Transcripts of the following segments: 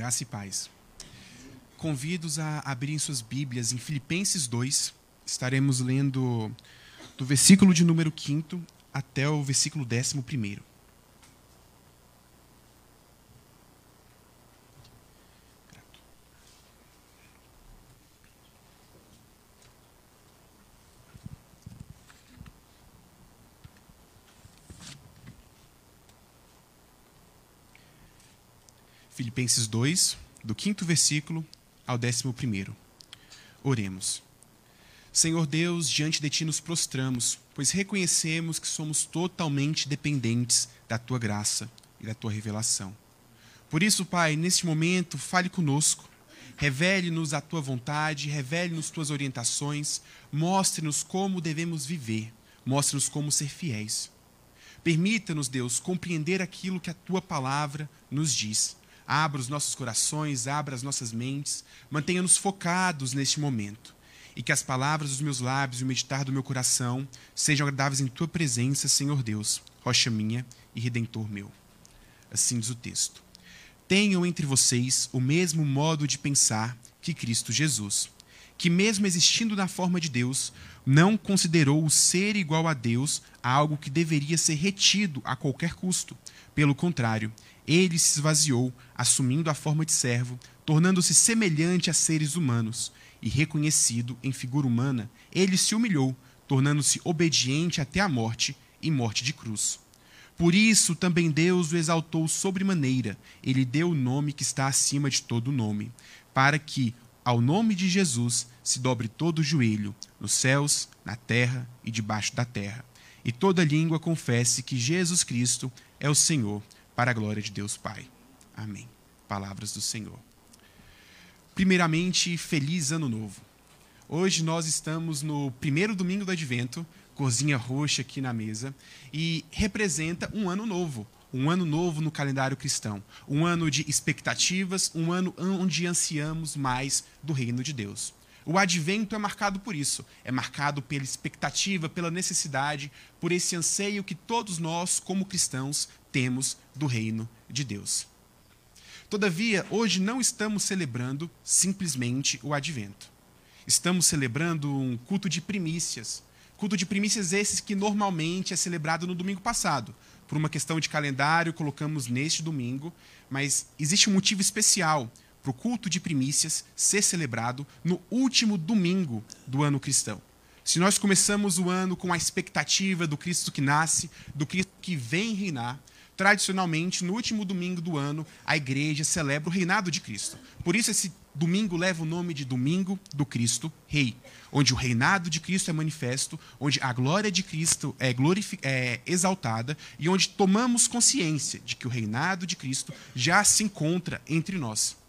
Graça e paz. Convido-os a abrirem suas Bíblias em Filipenses 2. Estaremos lendo do versículo de número 5 até o versículo 11. Filipenses 2, do quinto versículo ao décimo primeiro. Oremos. Senhor Deus, diante de Ti nos prostramos, pois reconhecemos que somos totalmente dependentes da Tua graça e da Tua revelação. Por isso, Pai, neste momento, fale conosco, revele-nos a Tua vontade, revele-nos Tuas orientações, mostre-nos como devemos viver, mostre-nos como ser fiéis. Permita-nos, Deus, compreender aquilo que a Tua palavra nos diz abra os nossos corações, abra as nossas mentes, mantenha-nos focados neste momento. E que as palavras dos meus lábios e o meditar do meu coração sejam agradáveis em tua presença, Senhor Deus, rocha minha e redentor meu. Assim diz o texto. Tenham entre vocês o mesmo modo de pensar que Cristo Jesus, que, mesmo existindo na forma de Deus, não considerou o ser igual a Deus algo que deveria ser retido a qualquer custo. Pelo contrário, ele se esvaziou, assumindo a forma de servo, tornando-se semelhante a seres humanos, e reconhecido em figura humana, ele se humilhou, tornando-se obediente até a morte e morte de cruz. Por isso também Deus o exaltou sobremaneira, ele deu o nome que está acima de todo nome, para que, ao nome de Jesus, se dobre todo o joelho, nos céus, na terra e debaixo da terra, e toda língua confesse que Jesus Cristo é o Senhor para a glória de Deus Pai. Amém. Palavras do Senhor. Primeiramente, feliz ano novo. Hoje nós estamos no primeiro domingo do advento, corzinha roxa aqui na mesa, e representa um ano novo, um ano novo no calendário cristão, um ano de expectativas, um ano onde ansiamos mais do reino de Deus. O advento é marcado por isso, é marcado pela expectativa, pela necessidade, por esse anseio que todos nós, como cristãos, temos do reino de Deus. Todavia, hoje não estamos celebrando simplesmente o advento. Estamos celebrando um culto de primícias. Culto de primícias esses que normalmente é celebrado no domingo passado. Por uma questão de calendário, colocamos neste domingo, mas existe um motivo especial para o culto de primícias ser celebrado no último domingo do ano cristão. Se nós começamos o ano com a expectativa do Cristo que nasce, do Cristo que vem reinar, tradicionalmente, no último domingo do ano, a igreja celebra o reinado de Cristo. Por isso, esse domingo leva o nome de Domingo do Cristo Rei, onde o reinado de Cristo é manifesto, onde a glória de Cristo é, é exaltada e onde tomamos consciência de que o reinado de Cristo já se encontra entre nós.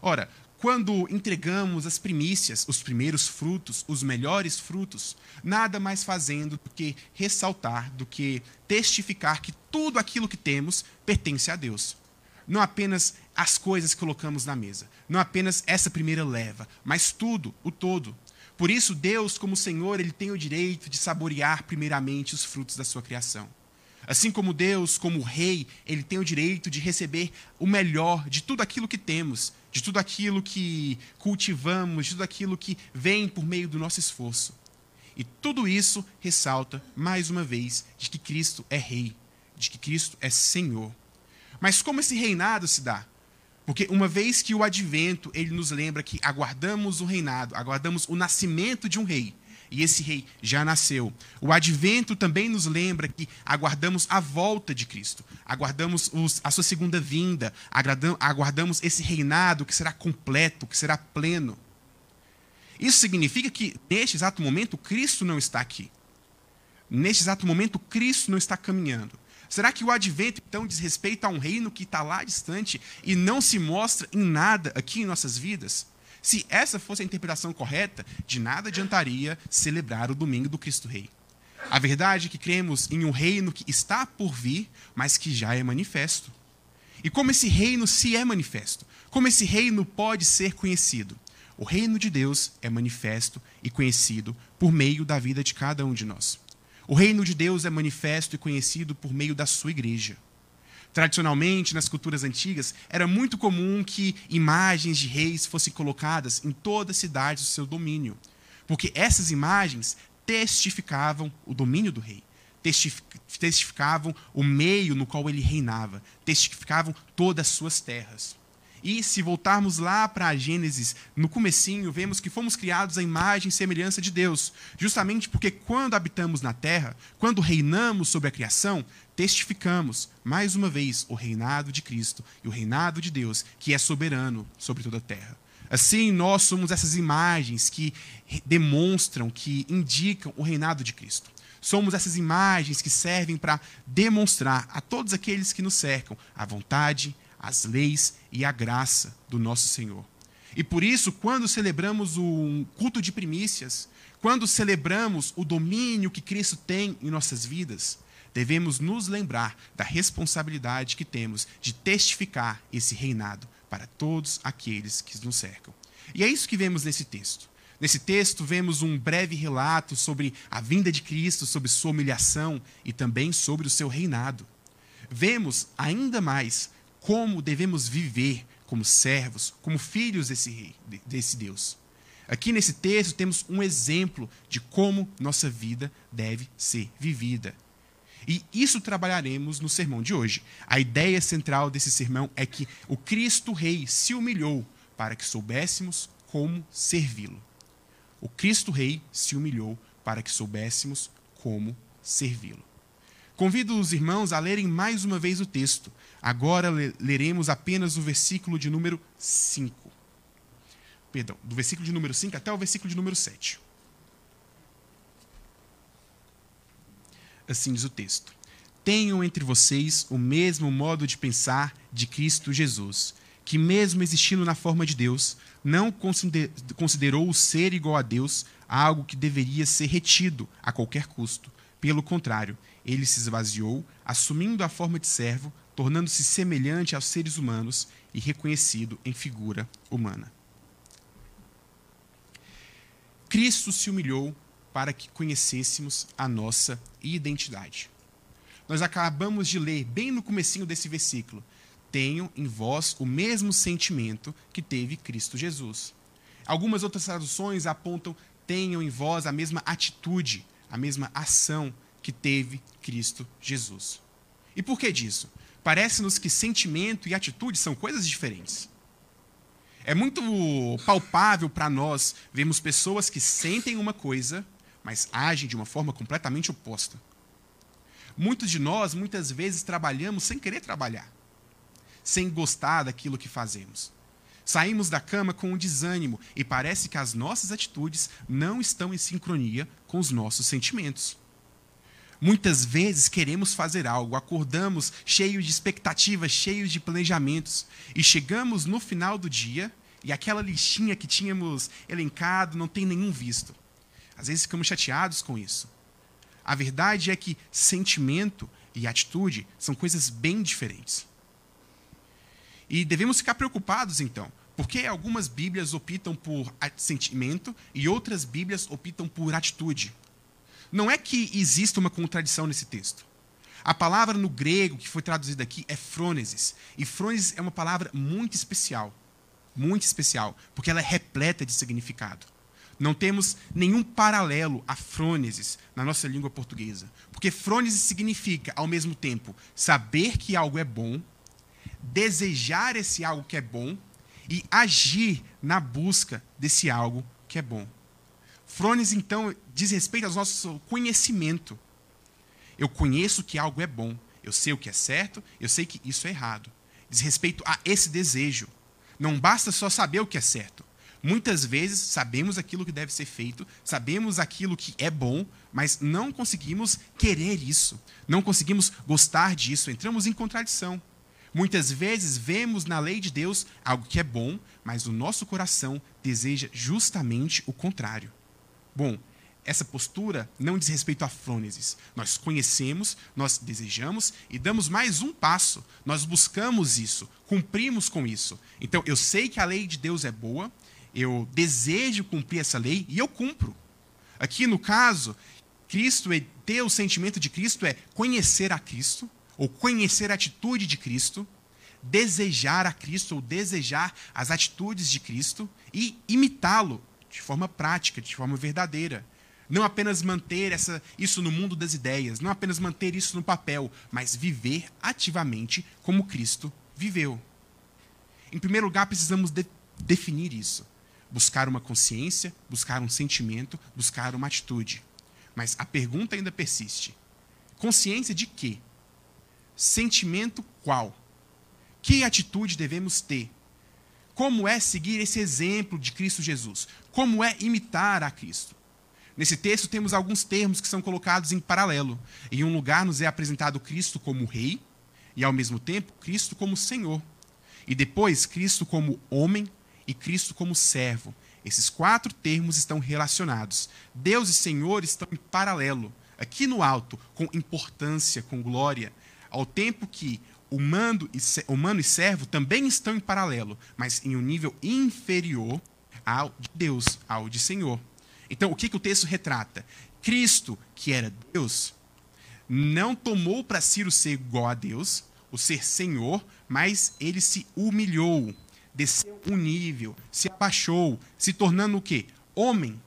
Ora, quando entregamos as primícias, os primeiros frutos, os melhores frutos, nada mais fazendo do que ressaltar, do que testificar que tudo aquilo que temos pertence a Deus. Não apenas as coisas que colocamos na mesa, não apenas essa primeira leva, mas tudo, o todo. Por isso, Deus, como Senhor, ele tem o direito de saborear primeiramente os frutos da sua criação. Assim como Deus, como Rei, ele tem o direito de receber o melhor de tudo aquilo que temos, de tudo aquilo que cultivamos, de tudo aquilo que vem por meio do nosso esforço. E tudo isso ressalta, mais uma vez, de que Cristo é Rei, de que Cristo é Senhor. Mas como esse reinado se dá? Porque uma vez que o advento, ele nos lembra que aguardamos o reinado, aguardamos o nascimento de um rei e esse rei já nasceu. O advento também nos lembra que aguardamos a volta de Cristo, aguardamos os, a sua segunda vinda, aguardamos esse reinado que será completo, que será pleno. Isso significa que, neste exato momento, Cristo não está aqui. Neste exato momento, Cristo não está caminhando. Será que o advento, então, diz respeito a um reino que está lá distante e não se mostra em nada aqui em nossas vidas? Se essa fosse a interpretação correta, de nada adiantaria celebrar o domingo do Cristo Rei. A verdade é que cremos em um reino que está por vir, mas que já é manifesto. E como esse reino se é manifesto? Como esse reino pode ser conhecido? O reino de Deus é manifesto e conhecido por meio da vida de cada um de nós. O reino de Deus é manifesto e conhecido por meio da sua igreja. Tradicionalmente, nas culturas antigas, era muito comum que imagens de reis fossem colocadas em toda a cidade do seu domínio, porque essas imagens testificavam o domínio do rei, testificavam o meio no qual ele reinava, testificavam todas as suas terras. E se voltarmos lá para Gênesis, no comecinho, vemos que fomos criados à imagem e semelhança de Deus, justamente porque quando habitamos na terra, quando reinamos sobre a criação, testificamos, mais uma vez, o reinado de Cristo e o reinado de Deus, que é soberano sobre toda a terra. Assim, nós somos essas imagens que demonstram, que indicam o reinado de Cristo. Somos essas imagens que servem para demonstrar a todos aqueles que nos cercam a vontade, as leis e a graça do nosso Senhor. E por isso, quando celebramos o culto de primícias, quando celebramos o domínio que Cristo tem em nossas vidas, devemos nos lembrar da responsabilidade que temos de testificar esse reinado para todos aqueles que nos cercam. E é isso que vemos nesse texto. Nesse texto, vemos um breve relato sobre a vinda de Cristo, sobre sua humilhação e também sobre o seu reinado. Vemos ainda mais como devemos viver como servos, como filhos desse rei, desse Deus. Aqui nesse texto temos um exemplo de como nossa vida deve ser vivida. E isso trabalharemos no sermão de hoje. A ideia central desse sermão é que o Cristo Rei se humilhou para que soubéssemos como servi-lo. O Cristo Rei se humilhou para que soubéssemos como servi-lo. Convido os irmãos a lerem mais uma vez o texto. Agora leremos apenas o versículo de número 5. Perdão, do versículo de número 5 até o versículo de número 7. Assim diz o texto: Tenham entre vocês o mesmo modo de pensar de Cristo Jesus, que, mesmo existindo na forma de Deus, não considerou o ser igual a Deus algo que deveria ser retido a qualquer custo. Pelo contrário, ele se esvaziou, assumindo a forma de servo, tornando-se semelhante aos seres humanos e reconhecido em figura humana. Cristo se humilhou para que conhecêssemos a nossa identidade. Nós acabamos de ler bem no comecinho desse versículo: tenham em vós o mesmo sentimento que teve Cristo Jesus. Algumas outras traduções apontam tenham em vós a mesma atitude, a mesma ação que teve Cristo Jesus. E por que disso? Parece-nos que sentimento e atitude são coisas diferentes. É muito palpável para nós vermos pessoas que sentem uma coisa, mas agem de uma forma completamente oposta. Muitos de nós, muitas vezes, trabalhamos sem querer trabalhar, sem gostar daquilo que fazemos. Saímos da cama com um desânimo e parece que as nossas atitudes não estão em sincronia com os nossos sentimentos. Muitas vezes queremos fazer algo, acordamos cheios de expectativas, cheios de planejamentos, e chegamos no final do dia e aquela listinha que tínhamos elencado não tem nenhum visto. Às vezes ficamos chateados com isso. A verdade é que sentimento e atitude são coisas bem diferentes. E devemos ficar preocupados então, porque algumas Bíblias optam por sentimento e outras Bíblias optam por atitude. Não é que exista uma contradição nesse texto. A palavra no grego que foi traduzida aqui é frônesis. E frônesis é uma palavra muito especial. Muito especial, porque ela é repleta de significado. Não temos nenhum paralelo a frônesis na nossa língua portuguesa. Porque frônesis significa, ao mesmo tempo, saber que algo é bom, desejar esse algo que é bom e agir na busca desse algo que é bom. Frones, então, diz respeito ao nosso conhecimento. Eu conheço que algo é bom, eu sei o que é certo, eu sei que isso é errado. Diz respeito a esse desejo. Não basta só saber o que é certo. Muitas vezes sabemos aquilo que deve ser feito, sabemos aquilo que é bom, mas não conseguimos querer isso, não conseguimos gostar disso, entramos em contradição. Muitas vezes vemos na lei de Deus algo que é bom, mas o nosso coração deseja justamente o contrário. Bom, essa postura não diz respeito a frônesis. Nós conhecemos, nós desejamos e damos mais um passo. Nós buscamos isso, cumprimos com isso. Então, eu sei que a lei de Deus é boa, eu desejo cumprir essa lei e eu cumpro. Aqui no caso, Cristo é ter o sentimento de Cristo é conhecer a Cristo, ou conhecer a atitude de Cristo, desejar a Cristo ou desejar as atitudes de Cristo e imitá-lo de forma prática, de forma verdadeira. Não apenas manter essa, isso no mundo das ideias, não apenas manter isso no papel, mas viver ativamente como Cristo viveu. Em primeiro lugar, precisamos de, definir isso. Buscar uma consciência, buscar um sentimento, buscar uma atitude. Mas a pergunta ainda persiste: consciência de quê? Sentimento qual? Que atitude devemos ter? Como é seguir esse exemplo de Cristo Jesus? Como é imitar a Cristo? Nesse texto temos alguns termos que são colocados em paralelo. Em um lugar nos é apresentado Cristo como rei e ao mesmo tempo Cristo como Senhor. E depois Cristo como homem e Cristo como servo. Esses quatro termos estão relacionados. Deus e Senhor estão em paralelo, aqui no alto, com importância, com glória, ao tempo que humano e, humano e servo também estão em paralelo, mas em um nível inferior ao de Deus, ao de Senhor. Então, o que, que o texto retrata? Cristo, que era Deus, não tomou para si o ser igual a Deus, o ser Senhor, mas ele se humilhou, desceu um nível, se abaixou, se tornando o quê? Homem.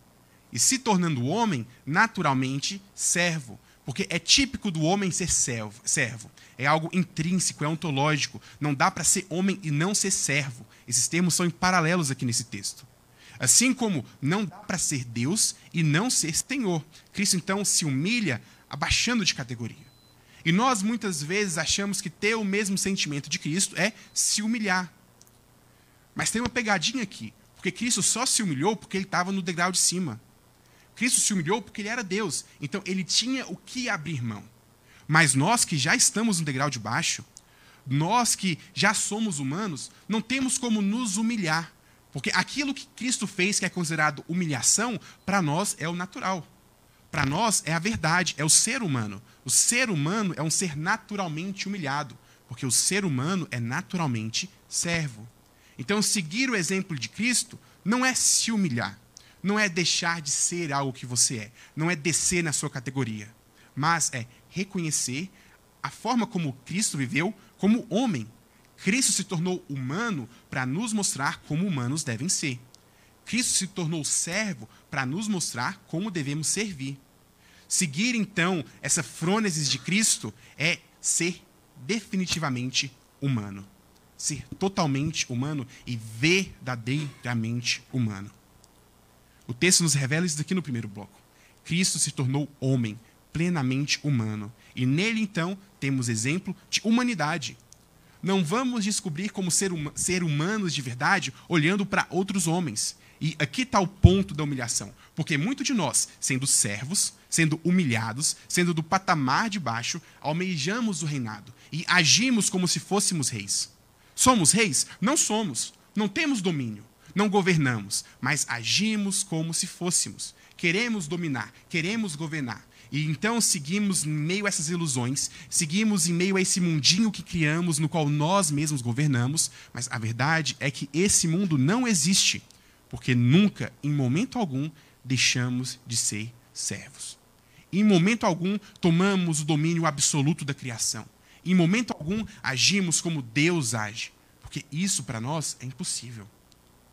E se tornando homem, naturalmente, servo. Porque é típico do homem ser servo. É algo intrínseco, é ontológico. Não dá para ser homem e não ser servo. Esses termos são em paralelos aqui nesse texto. Assim como não dá para ser Deus e não ser Senhor. Cristo então se humilha abaixando de categoria. E nós muitas vezes achamos que ter o mesmo sentimento de Cristo é se humilhar. Mas tem uma pegadinha aqui, porque Cristo só se humilhou porque ele estava no degrau de cima. Cristo se humilhou porque ele era Deus. Então ele tinha o que abrir mão. Mas nós que já estamos no degrau de baixo, nós que já somos humanos, não temos como nos humilhar. Porque aquilo que Cristo fez, que é considerado humilhação, para nós é o natural. Para nós é a verdade, é o ser humano. O ser humano é um ser naturalmente humilhado, porque o ser humano é naturalmente servo. Então, seguir o exemplo de Cristo não é se humilhar, não é deixar de ser algo que você é, não é descer na sua categoria, mas é reconhecer a forma como Cristo viveu como homem. Cristo se tornou humano para nos mostrar como humanos devem ser. Cristo se tornou servo para nos mostrar como devemos servir. Seguir, então, essa frônesis de Cristo é ser definitivamente humano. Ser totalmente humano e verdadeiramente humano. O texto nos revela isso daqui no primeiro bloco. Cristo se tornou homem, plenamente humano. E nele, então, temos exemplo de humanidade. Não vamos descobrir como ser, hum ser humanos de verdade olhando para outros homens. E aqui está o ponto da humilhação. Porque muito de nós, sendo servos, sendo humilhados, sendo do patamar de baixo, almejamos o reinado e agimos como se fôssemos reis. Somos reis? Não somos. Não temos domínio. Não governamos, mas agimos como se fôssemos. Queremos dominar, queremos governar. E então seguimos em meio a essas ilusões, seguimos em meio a esse mundinho que criamos, no qual nós mesmos governamos, mas a verdade é que esse mundo não existe, porque nunca, em momento algum, deixamos de ser servos. Em momento algum, tomamos o domínio absoluto da criação. Em momento algum, agimos como Deus age, porque isso para nós é impossível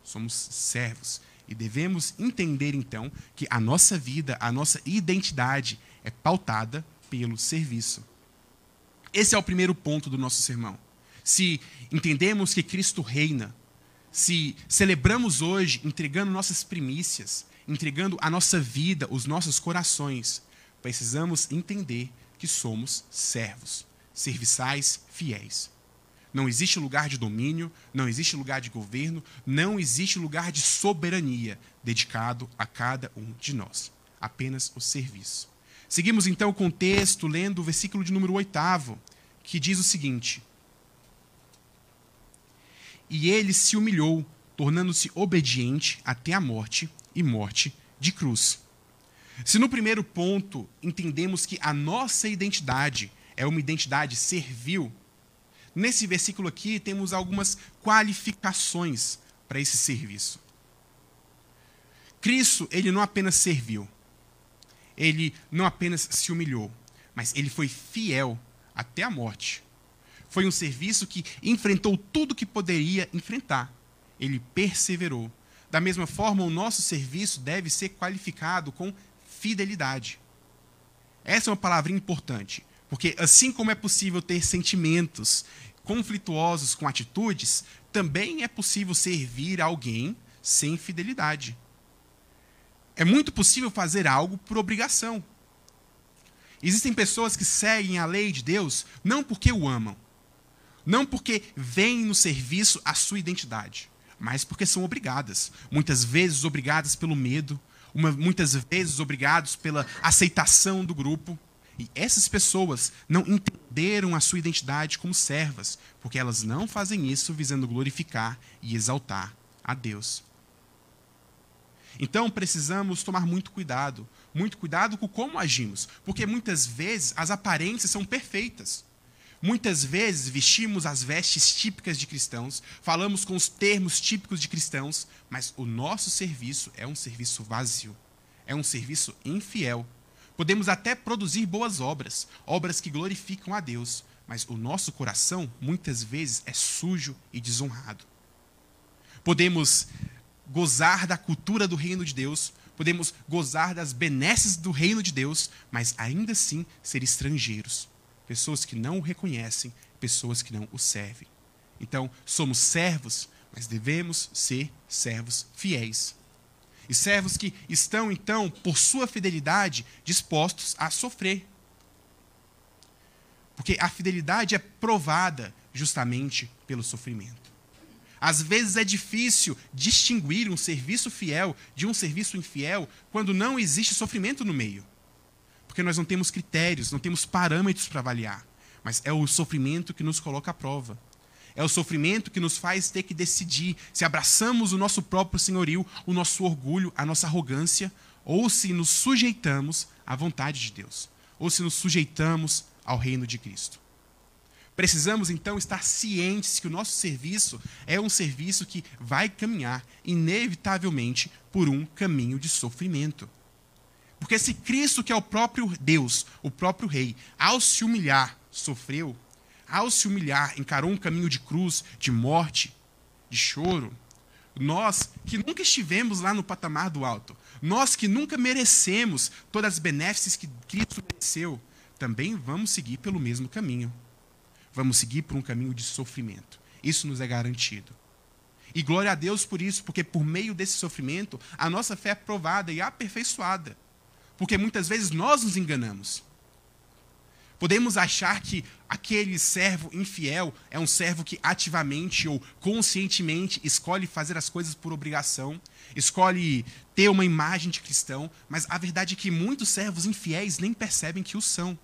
somos servos. E devemos entender, então, que a nossa vida, a nossa identidade é pautada pelo serviço. Esse é o primeiro ponto do nosso sermão. Se entendemos que Cristo reina, se celebramos hoje entregando nossas primícias, entregando a nossa vida, os nossos corações, precisamos entender que somos servos, serviçais fiéis. Não existe lugar de domínio, não existe lugar de governo, não existe lugar de soberania dedicado a cada um de nós. Apenas o serviço. Seguimos então com o texto, lendo o versículo de número 8, que diz o seguinte: E ele se humilhou, tornando-se obediente até a morte e morte de cruz. Se no primeiro ponto entendemos que a nossa identidade é uma identidade servil, Nesse versículo aqui temos algumas qualificações para esse serviço. Cristo, ele não apenas serviu, ele não apenas se humilhou, mas ele foi fiel até a morte. Foi um serviço que enfrentou tudo que poderia enfrentar. Ele perseverou. Da mesma forma, o nosso serviço deve ser qualificado com fidelidade. Essa é uma palavra importante, porque assim como é possível ter sentimentos conflituosos com atitudes, também é possível servir alguém sem fidelidade. É muito possível fazer algo por obrigação. Existem pessoas que seguem a lei de Deus não porque o amam, não porque veem no serviço a sua identidade, mas porque são obrigadas. Muitas vezes obrigadas pelo medo, uma, muitas vezes obrigados pela aceitação do grupo. E essas pessoas não entenderam a sua identidade como servas, porque elas não fazem isso visando glorificar e exaltar a Deus. Então precisamos tomar muito cuidado, muito cuidado com como agimos, porque muitas vezes as aparências são perfeitas. Muitas vezes vestimos as vestes típicas de cristãos, falamos com os termos típicos de cristãos, mas o nosso serviço é um serviço vazio, é um serviço infiel. Podemos até produzir boas obras, obras que glorificam a Deus, mas o nosso coração muitas vezes é sujo e desonrado. Podemos gozar da cultura do reino de Deus, podemos gozar das benesses do reino de Deus, mas ainda assim ser estrangeiros, pessoas que não o reconhecem, pessoas que não o servem. Então, somos servos, mas devemos ser servos fiéis. E servos que estão, então, por sua fidelidade, dispostos a sofrer. Porque a fidelidade é provada justamente pelo sofrimento. Às vezes é difícil distinguir um serviço fiel de um serviço infiel quando não existe sofrimento no meio. Porque nós não temos critérios, não temos parâmetros para avaliar. Mas é o sofrimento que nos coloca à prova. É o sofrimento que nos faz ter que decidir se abraçamos o nosso próprio senhorio, o nosso orgulho, a nossa arrogância, ou se nos sujeitamos à vontade de Deus, ou se nos sujeitamos ao reino de Cristo. Precisamos então estar cientes que o nosso serviço é um serviço que vai caminhar inevitavelmente por um caminho de sofrimento. Porque se Cristo, que é o próprio Deus, o próprio Rei, ao se humilhar, sofreu, ao se humilhar, encarou um caminho de cruz, de morte, de choro, nós que nunca estivemos lá no patamar do alto, nós que nunca merecemos todas as benéficas que Cristo mereceu, também vamos seguir pelo mesmo caminho vamos seguir por um caminho de sofrimento. Isso nos é garantido. E glória a Deus por isso, porque por meio desse sofrimento, a nossa fé é provada e aperfeiçoada. Porque muitas vezes nós nos enganamos. Podemos achar que aquele servo infiel é um servo que ativamente ou conscientemente escolhe fazer as coisas por obrigação, escolhe ter uma imagem de cristão, mas a verdade é que muitos servos infiéis nem percebem que o são.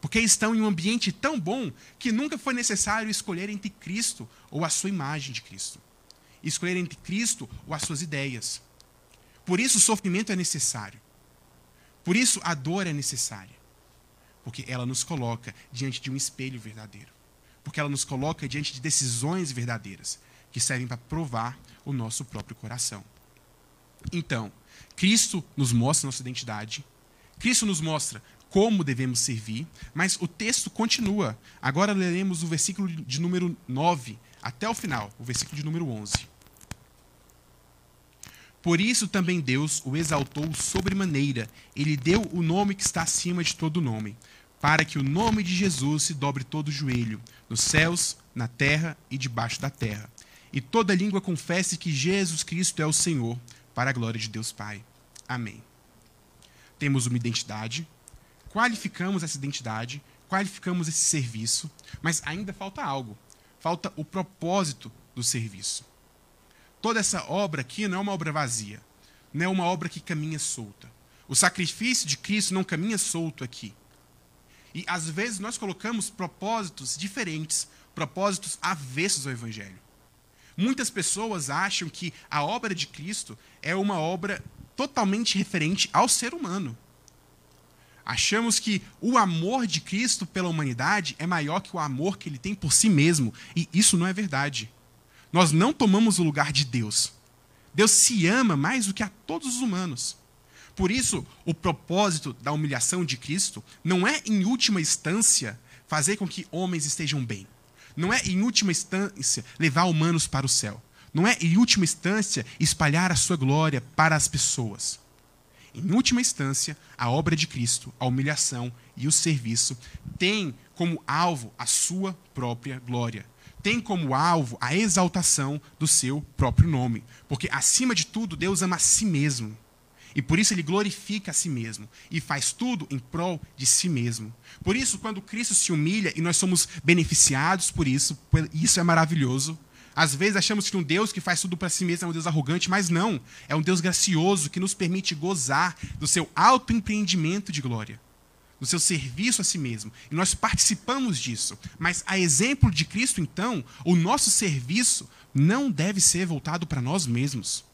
Porque estão em um ambiente tão bom que nunca foi necessário escolher entre Cristo ou a sua imagem de Cristo. Escolher entre Cristo ou as suas ideias. Por isso o sofrimento é necessário. Por isso a dor é necessária. Porque ela nos coloca diante de um espelho verdadeiro. Porque ela nos coloca diante de decisões verdadeiras que servem para provar o nosso próprio coração. Então, Cristo nos mostra nossa identidade. Cristo nos mostra como devemos servir, mas o texto continua. Agora leremos o versículo de número 9 até o final, o versículo de número 11. Por isso também Deus o exaltou sobremaneira, ele deu o nome que está acima de todo nome, para que o nome de Jesus se dobre todo joelho, nos céus, na terra e debaixo da terra, e toda língua confesse que Jesus Cristo é o Senhor, para a glória de Deus Pai. Amém. Temos uma identidade, qualificamos essa identidade, qualificamos esse serviço, mas ainda falta algo. Falta o propósito do serviço. Toda essa obra aqui não é uma obra vazia, não é uma obra que caminha solta. O sacrifício de Cristo não caminha solto aqui. E às vezes nós colocamos propósitos diferentes, propósitos avessos ao Evangelho. Muitas pessoas acham que a obra de Cristo é uma obra totalmente referente ao ser humano. Achamos que o amor de Cristo pela humanidade é maior que o amor que ele tem por si mesmo. E isso não é verdade. Nós não tomamos o lugar de Deus. Deus se ama mais do que a todos os humanos. Por isso, o propósito da humilhação de Cristo não é, em última instância, fazer com que homens estejam bem. Não é, em última instância, levar humanos para o céu. Não é, em última instância, espalhar a sua glória para as pessoas. Em última instância, a obra de Cristo, a humilhação e o serviço têm como alvo a sua própria glória. Tem como alvo a exaltação do seu próprio nome. Porque, acima de tudo, Deus ama a si mesmo. E por isso ele glorifica a si mesmo e faz tudo em prol de si mesmo. Por isso, quando Cristo se humilha e nós somos beneficiados por isso, isso é maravilhoso. Às vezes achamos que um Deus que faz tudo para si mesmo é um Deus arrogante, mas não. É um Deus gracioso que nos permite gozar do seu autoempreendimento de glória, do seu serviço a si mesmo. E nós participamos disso. Mas, a exemplo de Cristo, então, o nosso serviço não deve ser voltado para nós mesmos.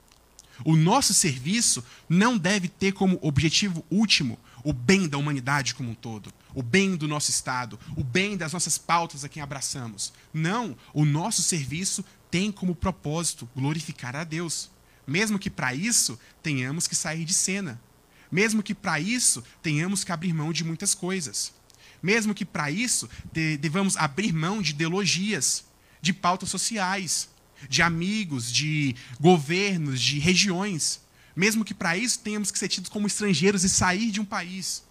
O nosso serviço não deve ter como objetivo último o bem da humanidade como um todo, o bem do nosso Estado, o bem das nossas pautas a quem abraçamos. Não, o nosso serviço tem como propósito glorificar a Deus. Mesmo que para isso tenhamos que sair de cena. Mesmo que para isso tenhamos que abrir mão de muitas coisas. Mesmo que para isso devamos abrir mão de ideologias, de pautas sociais, de amigos, de governos, de regiões. Mesmo que para isso tenhamos que ser tidos como estrangeiros e sair de um país,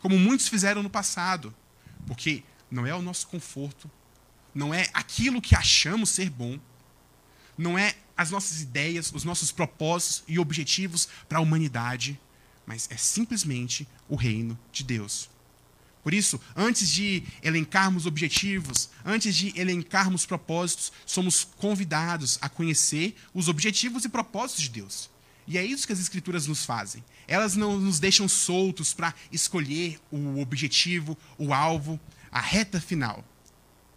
como muitos fizeram no passado. Porque não é o nosso conforto, não é aquilo que achamos ser bom, não é as nossas ideias, os nossos propósitos e objetivos para a humanidade, mas é simplesmente o reino de Deus. Por isso, antes de elencarmos objetivos, antes de elencarmos propósitos, somos convidados a conhecer os objetivos e propósitos de Deus. E é isso que as Escrituras nos fazem. Elas não nos deixam soltos para escolher o objetivo, o alvo, a reta final.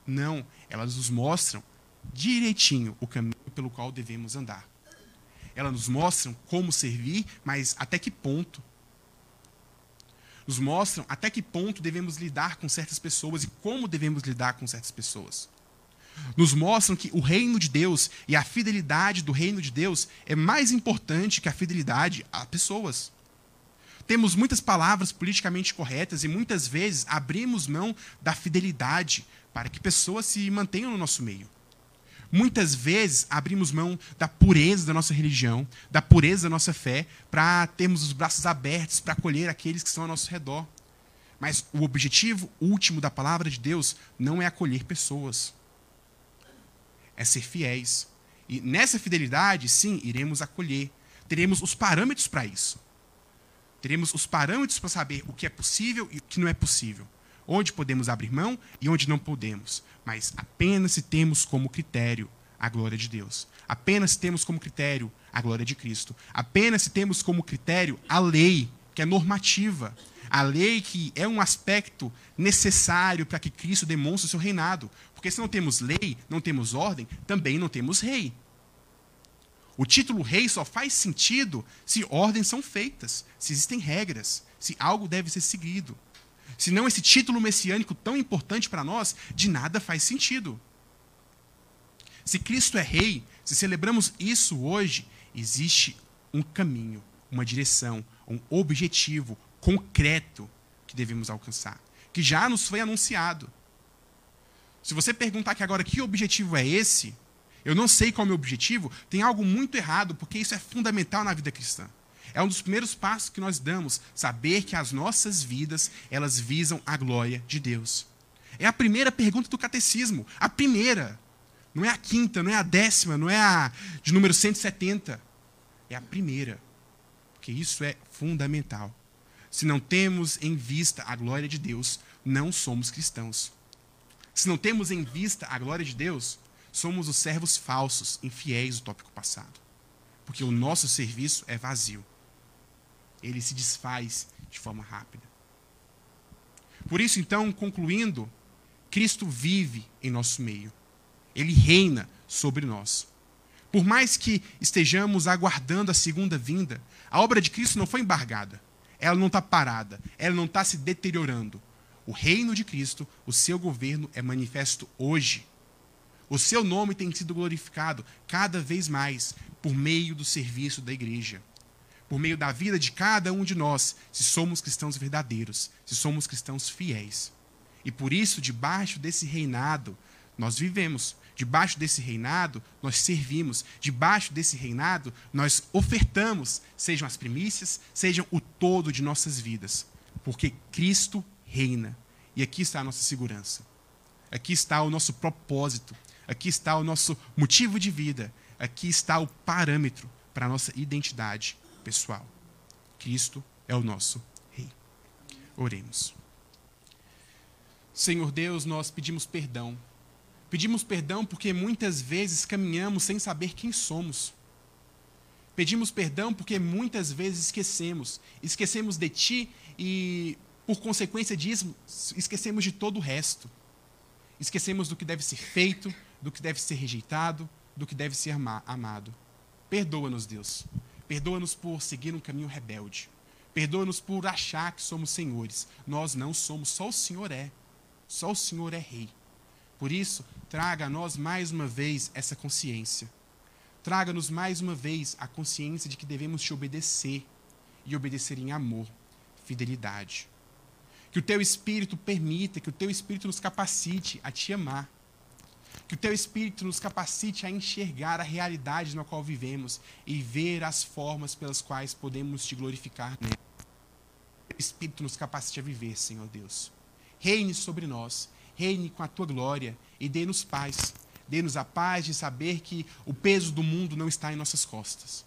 Não, elas nos mostram direitinho o caminho pelo qual devemos andar. Elas nos mostram como servir, mas até que ponto nos mostram até que ponto devemos lidar com certas pessoas e como devemos lidar com certas pessoas. Nos mostram que o reino de Deus e a fidelidade do reino de Deus é mais importante que a fidelidade a pessoas. Temos muitas palavras politicamente corretas e muitas vezes abrimos mão da fidelidade para que pessoas se mantenham no nosso meio. Muitas vezes abrimos mão da pureza da nossa religião, da pureza da nossa fé, para termos os braços abertos para acolher aqueles que estão ao nosso redor. Mas o objetivo último da palavra de Deus não é acolher pessoas, é ser fiéis. E nessa fidelidade, sim, iremos acolher. Teremos os parâmetros para isso. Teremos os parâmetros para saber o que é possível e o que não é possível onde podemos abrir mão e onde não podemos, mas apenas se temos como critério a glória de Deus. Apenas se temos como critério a glória de Cristo. Apenas se temos como critério a lei, que é normativa. A lei que é um aspecto necessário para que Cristo demonstre o seu reinado. Porque se não temos lei, não temos ordem, também não temos rei. O título rei só faz sentido se ordens são feitas, se existem regras, se algo deve ser seguido. Senão esse título messiânico tão importante para nós, de nada faz sentido. Se Cristo é rei, se celebramos isso hoje, existe um caminho, uma direção, um objetivo concreto que devemos alcançar, que já nos foi anunciado. Se você perguntar aqui agora que objetivo é esse, eu não sei qual é o meu objetivo, tem algo muito errado, porque isso é fundamental na vida cristã. É um dos primeiros passos que nós damos, saber que as nossas vidas, elas visam a glória de Deus. É a primeira pergunta do catecismo, a primeira. Não é a quinta, não é a décima, não é a de número 170. É a primeira. Porque isso é fundamental. Se não temos em vista a glória de Deus, não somos cristãos. Se não temos em vista a glória de Deus, somos os servos falsos, infiéis do tópico passado. Porque o nosso serviço é vazio ele se desfaz de forma rápida. Por isso, então, concluindo, Cristo vive em nosso meio. Ele reina sobre nós. Por mais que estejamos aguardando a segunda vinda, a obra de Cristo não foi embargada. Ela não está parada. Ela não está se deteriorando. O reino de Cristo, o seu governo é manifesto hoje. O seu nome tem sido glorificado cada vez mais por meio do serviço da igreja por meio da vida de cada um de nós, se somos cristãos verdadeiros, se somos cristãos fiéis. E por isso, debaixo desse reinado, nós vivemos. Debaixo desse reinado, nós servimos. Debaixo desse reinado, nós ofertamos, sejam as primícias, sejam o todo de nossas vidas. Porque Cristo reina. E aqui está a nossa segurança. Aqui está o nosso propósito. Aqui está o nosso motivo de vida. Aqui está o parâmetro para a nossa identidade pessoal. Cristo é o nosso Rei. Oremos. Senhor Deus, nós pedimos perdão. Pedimos perdão porque muitas vezes caminhamos sem saber quem somos. Pedimos perdão porque muitas vezes esquecemos. Esquecemos de Ti e, por consequência disso, esquecemos de todo o resto. Esquecemos do que deve ser feito, do que deve ser rejeitado, do que deve ser amado. Perdoa-nos, Deus. Perdoa-nos por seguir um caminho rebelde. Perdoa-nos por achar que somos senhores. Nós não somos, só o Senhor é. Só o Senhor é Rei. Por isso, traga a nós mais uma vez essa consciência. Traga-nos mais uma vez a consciência de que devemos te obedecer e obedecer em amor, fidelidade. Que o teu espírito permita, que o teu espírito nos capacite a te amar. Que o teu espírito nos capacite a enxergar a realidade na qual vivemos e ver as formas pelas quais podemos te glorificar nela. O espírito nos capacite a viver, Senhor Deus reine sobre nós, reine com a tua glória e dê-nos paz. Dê-nos a paz de saber que o peso do mundo não está em nossas costas.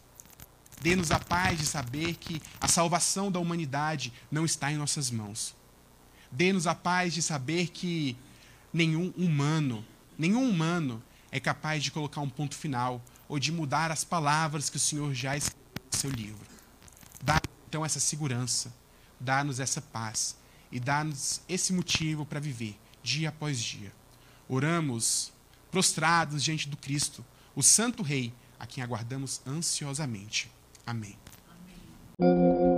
Dê-nos a paz de saber que a salvação da humanidade não está em nossas mãos. Dê-nos a paz de saber que nenhum humano, nenhum humano é capaz de colocar um ponto final ou de mudar as palavras que o Senhor já escreveu no seu livro. Dá então essa segurança, dá-nos essa paz e dá-nos esse motivo para viver dia após dia. Oramos prostrados diante do Cristo, o Santo Rei, a quem aguardamos ansiosamente. Amém. Amém.